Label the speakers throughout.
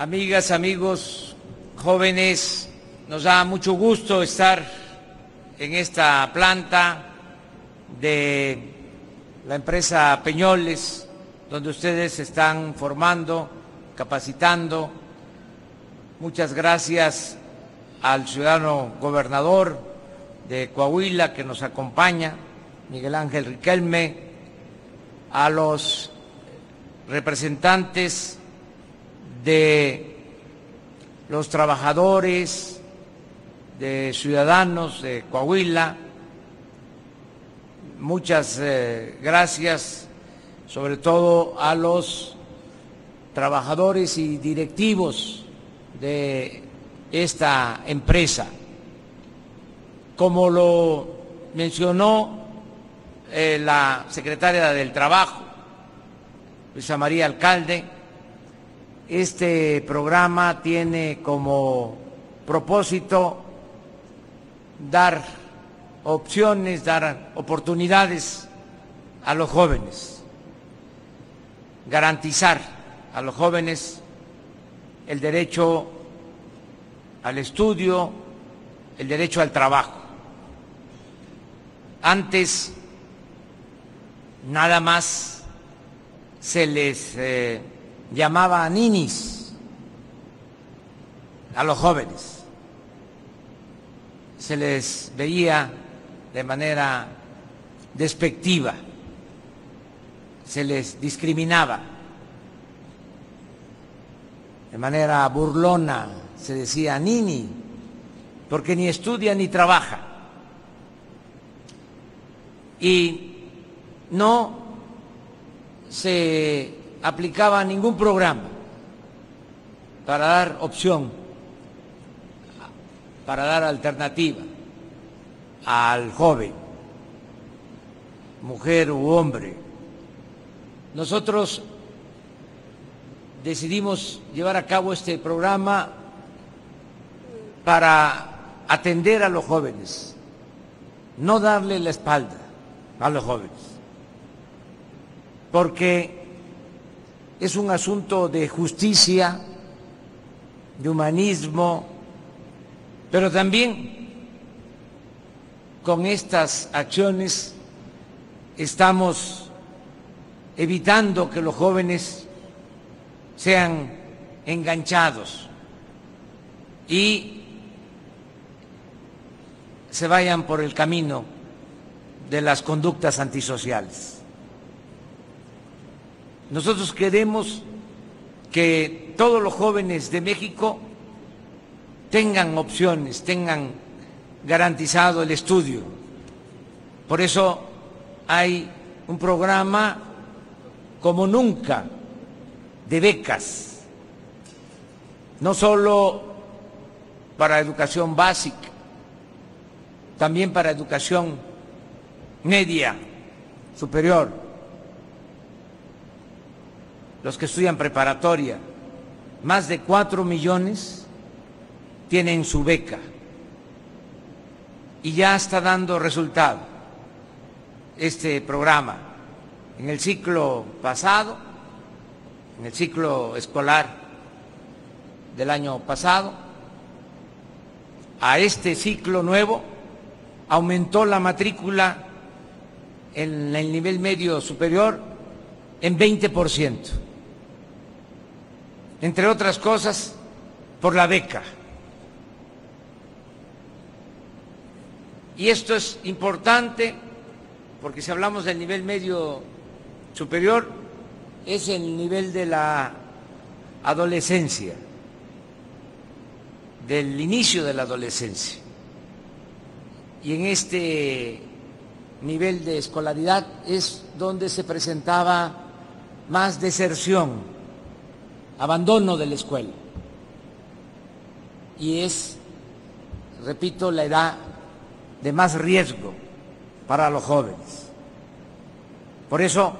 Speaker 1: amigas, amigos, jóvenes, nos da mucho gusto estar en esta planta de la empresa Peñoles, donde ustedes se están formando, capacitando. Muchas gracias al ciudadano gobernador de Coahuila que nos acompaña, Miguel Ángel Riquelme, a los representantes de los trabajadores, de ciudadanos de Coahuila. Muchas eh, gracias, sobre todo a los trabajadores y directivos de esta empresa. Como lo mencionó eh, la secretaria del Trabajo, Luisa María Alcalde, este programa tiene como propósito dar opciones, dar oportunidades a los jóvenes, garantizar a los jóvenes el derecho al estudio, el derecho al trabajo. Antes nada más se les eh, llamaba a ninis a los jóvenes. Se les veía de manera despectiva, se les discriminaba, de manera burlona se decía nini, porque ni estudia ni trabaja. Y no se aplicaba ningún programa para dar opción, para dar alternativa al joven, mujer u hombre. Nosotros decidimos llevar a cabo este programa para atender a los jóvenes, no darle la espalda a los jóvenes, porque es un asunto de justicia, de humanismo, pero también con estas acciones estamos evitando que los jóvenes sean enganchados y se vayan por el camino de las conductas antisociales. Nosotros queremos que todos los jóvenes de México tengan opciones, tengan garantizado el estudio. Por eso hay un programa como nunca de becas, no solo para educación básica, también para educación media, superior los que estudian preparatoria, más de cuatro millones tienen su beca y ya está dando resultado este programa. En el ciclo pasado, en el ciclo escolar del año pasado, a este ciclo nuevo aumentó la matrícula en el nivel medio superior en 20 por ciento entre otras cosas, por la beca. Y esto es importante porque si hablamos del nivel medio superior, es el nivel de la adolescencia, del inicio de la adolescencia. Y en este nivel de escolaridad es donde se presentaba más deserción abandono de la escuela. Y es, repito, la edad de más riesgo para los jóvenes. Por eso,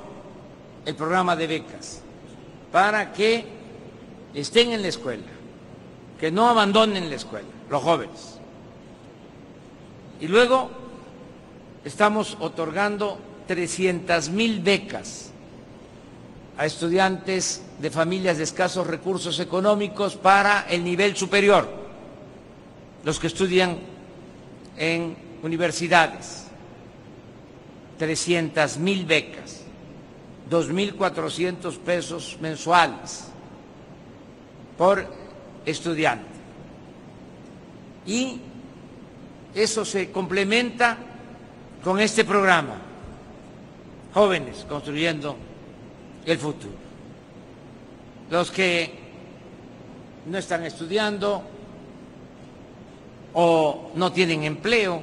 Speaker 1: el programa de becas, para que estén en la escuela, que no abandonen la escuela, los jóvenes. Y luego estamos otorgando 300 mil becas a estudiantes de familias de escasos recursos económicos para el nivel superior, los que estudian en universidades, 300 mil becas, 2.400 pesos mensuales por estudiante. Y eso se complementa con este programa, Jóvenes Construyendo el Futuro. Los que no están estudiando o no tienen empleo,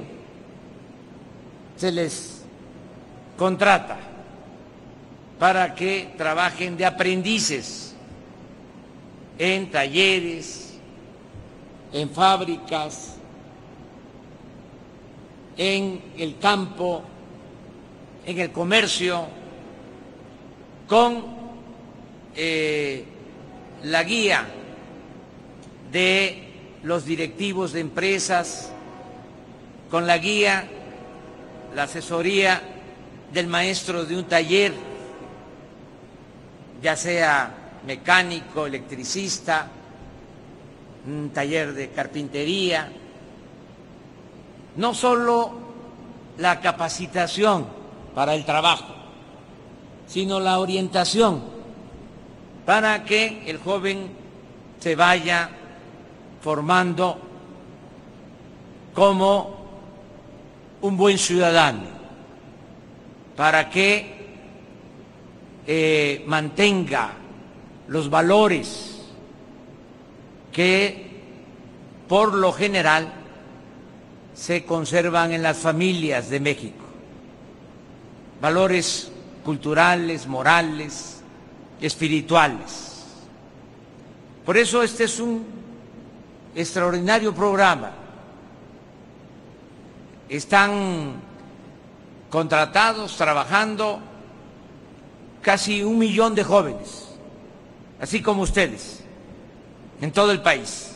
Speaker 1: se les contrata para que trabajen de aprendices en talleres, en fábricas, en el campo, en el comercio, con eh, la guía de los directivos de empresas, con la guía, la asesoría del maestro de un taller, ya sea mecánico, electricista, un taller de carpintería, no solo la capacitación para el trabajo, sino la orientación para que el joven se vaya formando como un buen ciudadano, para que eh, mantenga los valores que por lo general se conservan en las familias de México. Valores culturales, morales, espirituales. Por eso este es un extraordinario programa. Están contratados, trabajando casi un millón de jóvenes, así como ustedes, en todo el país.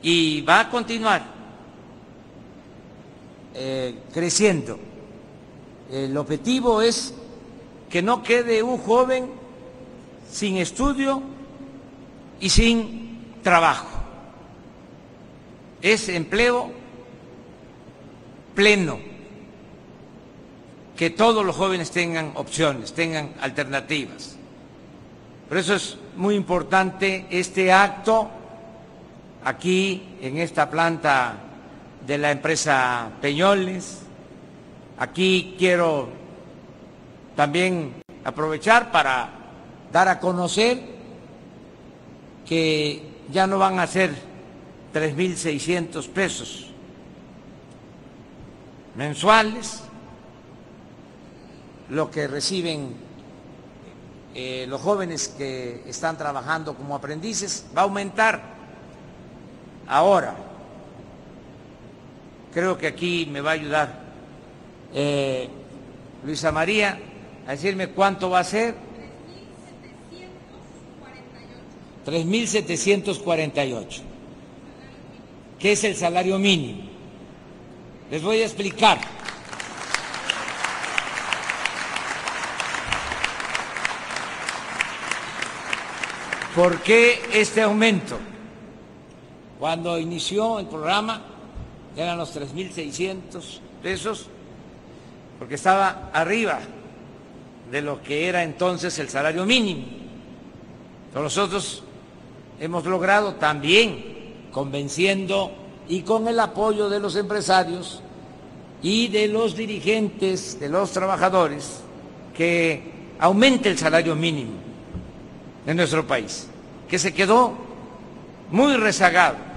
Speaker 1: Y va a continuar eh, creciendo. El objetivo es que no quede un joven sin estudio y sin trabajo. Es empleo pleno, que todos los jóvenes tengan opciones, tengan alternativas. Por eso es muy importante este acto aquí en esta planta de la empresa Peñoles. Aquí quiero también aprovechar para dar a conocer que ya no van a ser 3.600 pesos mensuales lo que reciben eh, los jóvenes que están trabajando como aprendices, va a aumentar ahora. Creo que aquí me va a ayudar eh, Luisa María a decirme cuánto va a ser. 3.748. ¿Qué es el salario mínimo? Les voy a explicar. ¿Por qué este aumento? Cuando inició el programa eran los 3.600 pesos, porque estaba arriba de lo que era entonces el salario mínimo. Nosotros hemos logrado también, convenciendo y con el apoyo de los empresarios y de los dirigentes, de los trabajadores, que aumente el salario mínimo en nuestro país, que se quedó muy rezagado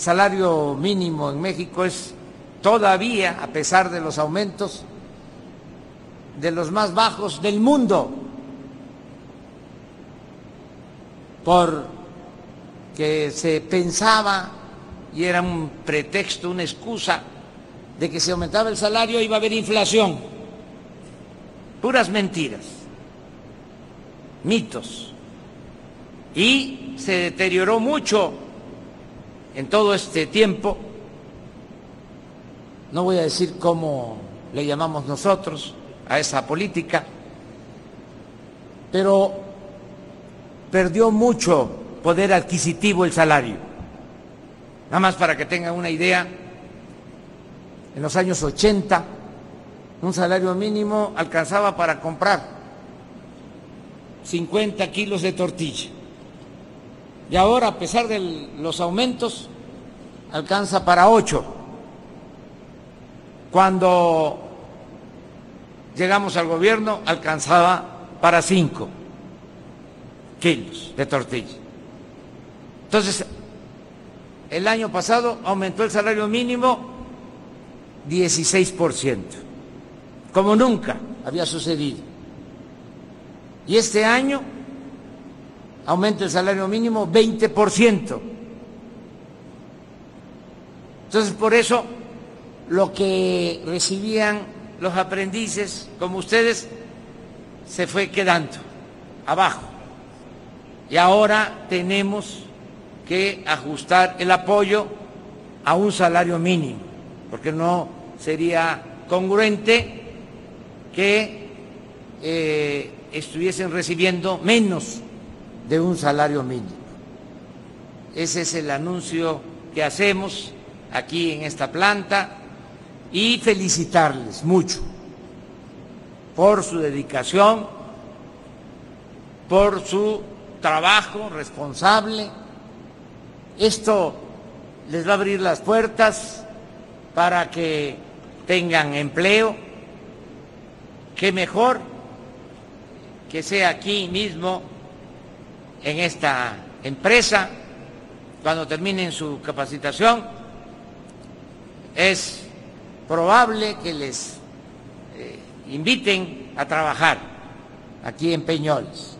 Speaker 1: salario mínimo en México es todavía, a pesar de los aumentos, de los más bajos del mundo, porque se pensaba, y era un pretexto, una excusa, de que si aumentaba el salario iba a haber inflación. Puras mentiras, mitos. Y se deterioró mucho en todo este tiempo, no voy a decir cómo le llamamos nosotros a esa política, pero perdió mucho poder adquisitivo el salario. Nada más para que tengan una idea, en los años 80 un salario mínimo alcanzaba para comprar 50 kilos de tortilla. Y ahora, a pesar de los aumentos, alcanza para 8. Cuando llegamos al gobierno, alcanzaba para 5 kilos de tortilla. Entonces, el año pasado aumentó el salario mínimo 16%, como nunca había sucedido. Y este año aumenta el salario mínimo 20%. Entonces, por eso, lo que recibían los aprendices, como ustedes, se fue quedando abajo. Y ahora tenemos que ajustar el apoyo a un salario mínimo, porque no sería congruente que eh, estuviesen recibiendo menos de un salario mínimo. Ese es el anuncio que hacemos aquí en esta planta y felicitarles mucho por su dedicación, por su trabajo responsable. Esto les va a abrir las puertas para que tengan empleo. Qué mejor que sea aquí mismo, en esta empresa, cuando terminen su capacitación, es probable que les eh, inviten a trabajar aquí en Peñoles.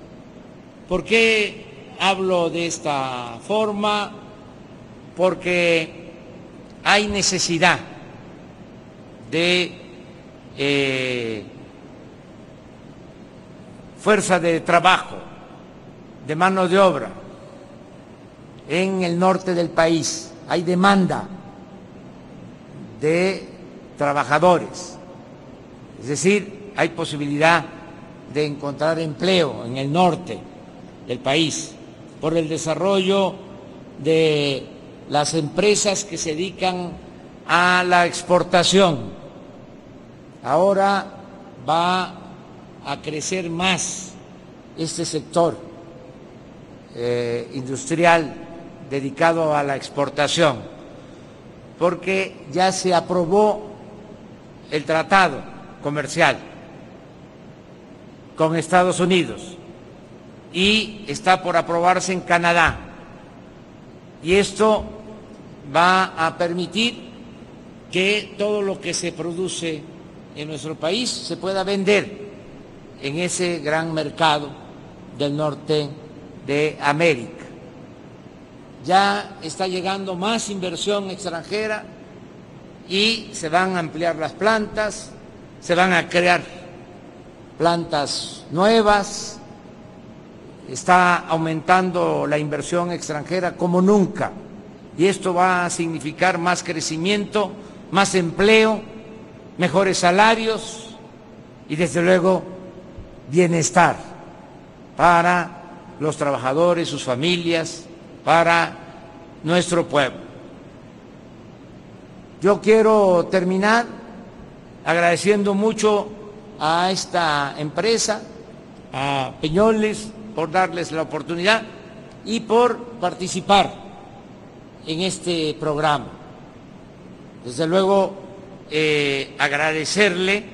Speaker 1: ¿Por qué hablo de esta forma? Porque hay necesidad de eh, fuerza de trabajo, de mano de obra en el norte del país. Hay demanda de trabajadores. Es decir, hay posibilidad de encontrar empleo en el norte del país por el desarrollo de las empresas que se dedican a la exportación. Ahora va a crecer más este sector eh, industrial dedicado a la exportación, porque ya se aprobó el tratado comercial con Estados Unidos y está por aprobarse en Canadá. Y esto va a permitir que todo lo que se produce en nuestro país se pueda vender en ese gran mercado del norte de América. Ya está llegando más inversión extranjera y se van a ampliar las plantas, se van a crear plantas nuevas, está aumentando la inversión extranjera como nunca y esto va a significar más crecimiento, más empleo, mejores salarios y desde luego bienestar para los trabajadores, sus familias, para nuestro pueblo. Yo quiero terminar agradeciendo mucho a esta empresa, a Peñoles, por darles la oportunidad y por participar en este programa. Desde luego, eh, agradecerle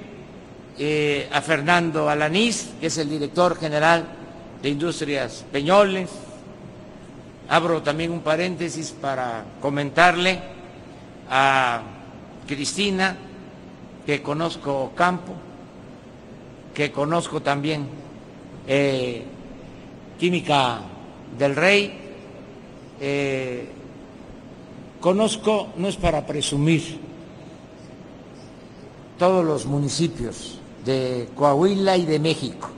Speaker 1: eh, a Fernando Alanís, que es el director general de Industrias Peñoles. Abro también un paréntesis para comentarle a Cristina, que conozco Campo, que conozco también eh, Química del Rey, eh, conozco, no es para presumir, todos los municipios de Coahuila y de México.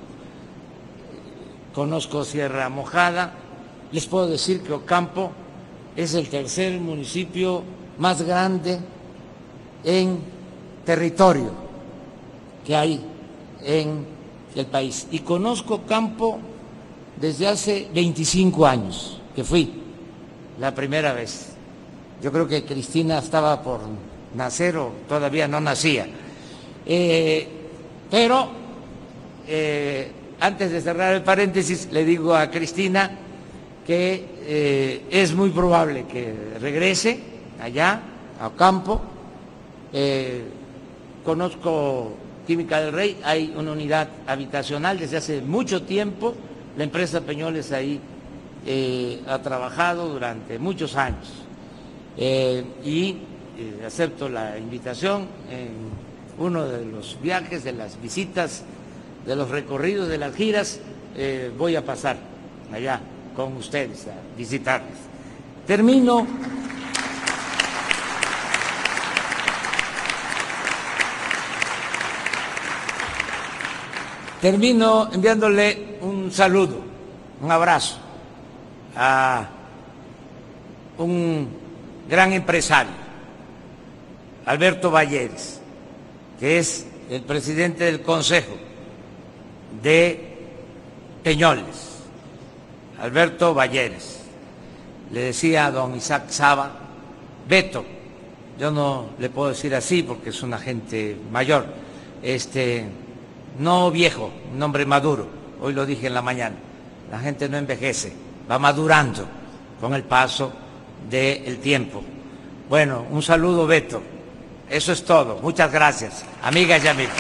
Speaker 1: Conozco Sierra Mojada, les puedo decir que Ocampo es el tercer municipio más grande en territorio que hay en el país. Y conozco Campo desde hace 25 años que fui la primera vez. Yo creo que Cristina estaba por nacer o todavía no nacía. Eh, pero eh, antes de cerrar el paréntesis, le digo a Cristina que eh, es muy probable que regrese allá, a campo. conozco Química del Rey, hay una unidad habitacional desde hace mucho tiempo, la empresa Peñoles ahí ha trabajado durante muchos años y acepto la invitación en uno de los viajes, de las visitas, de los recorridos, de las giras, eh, voy a pasar allá con ustedes a visitarles. Termino. Termino enviándole un saludo, un abrazo a un gran empresario, Alberto Valleres que es el presidente del Consejo de Peñoles, Alberto Valleres. Le decía a don Isaac Saba, Beto, yo no le puedo decir así porque es un agente mayor, este, no viejo, un hombre maduro, hoy lo dije en la mañana, la gente no envejece, va madurando con el paso del tiempo. Bueno, un saludo Beto. Eso es todo. Muchas gracias, amigas y amigos.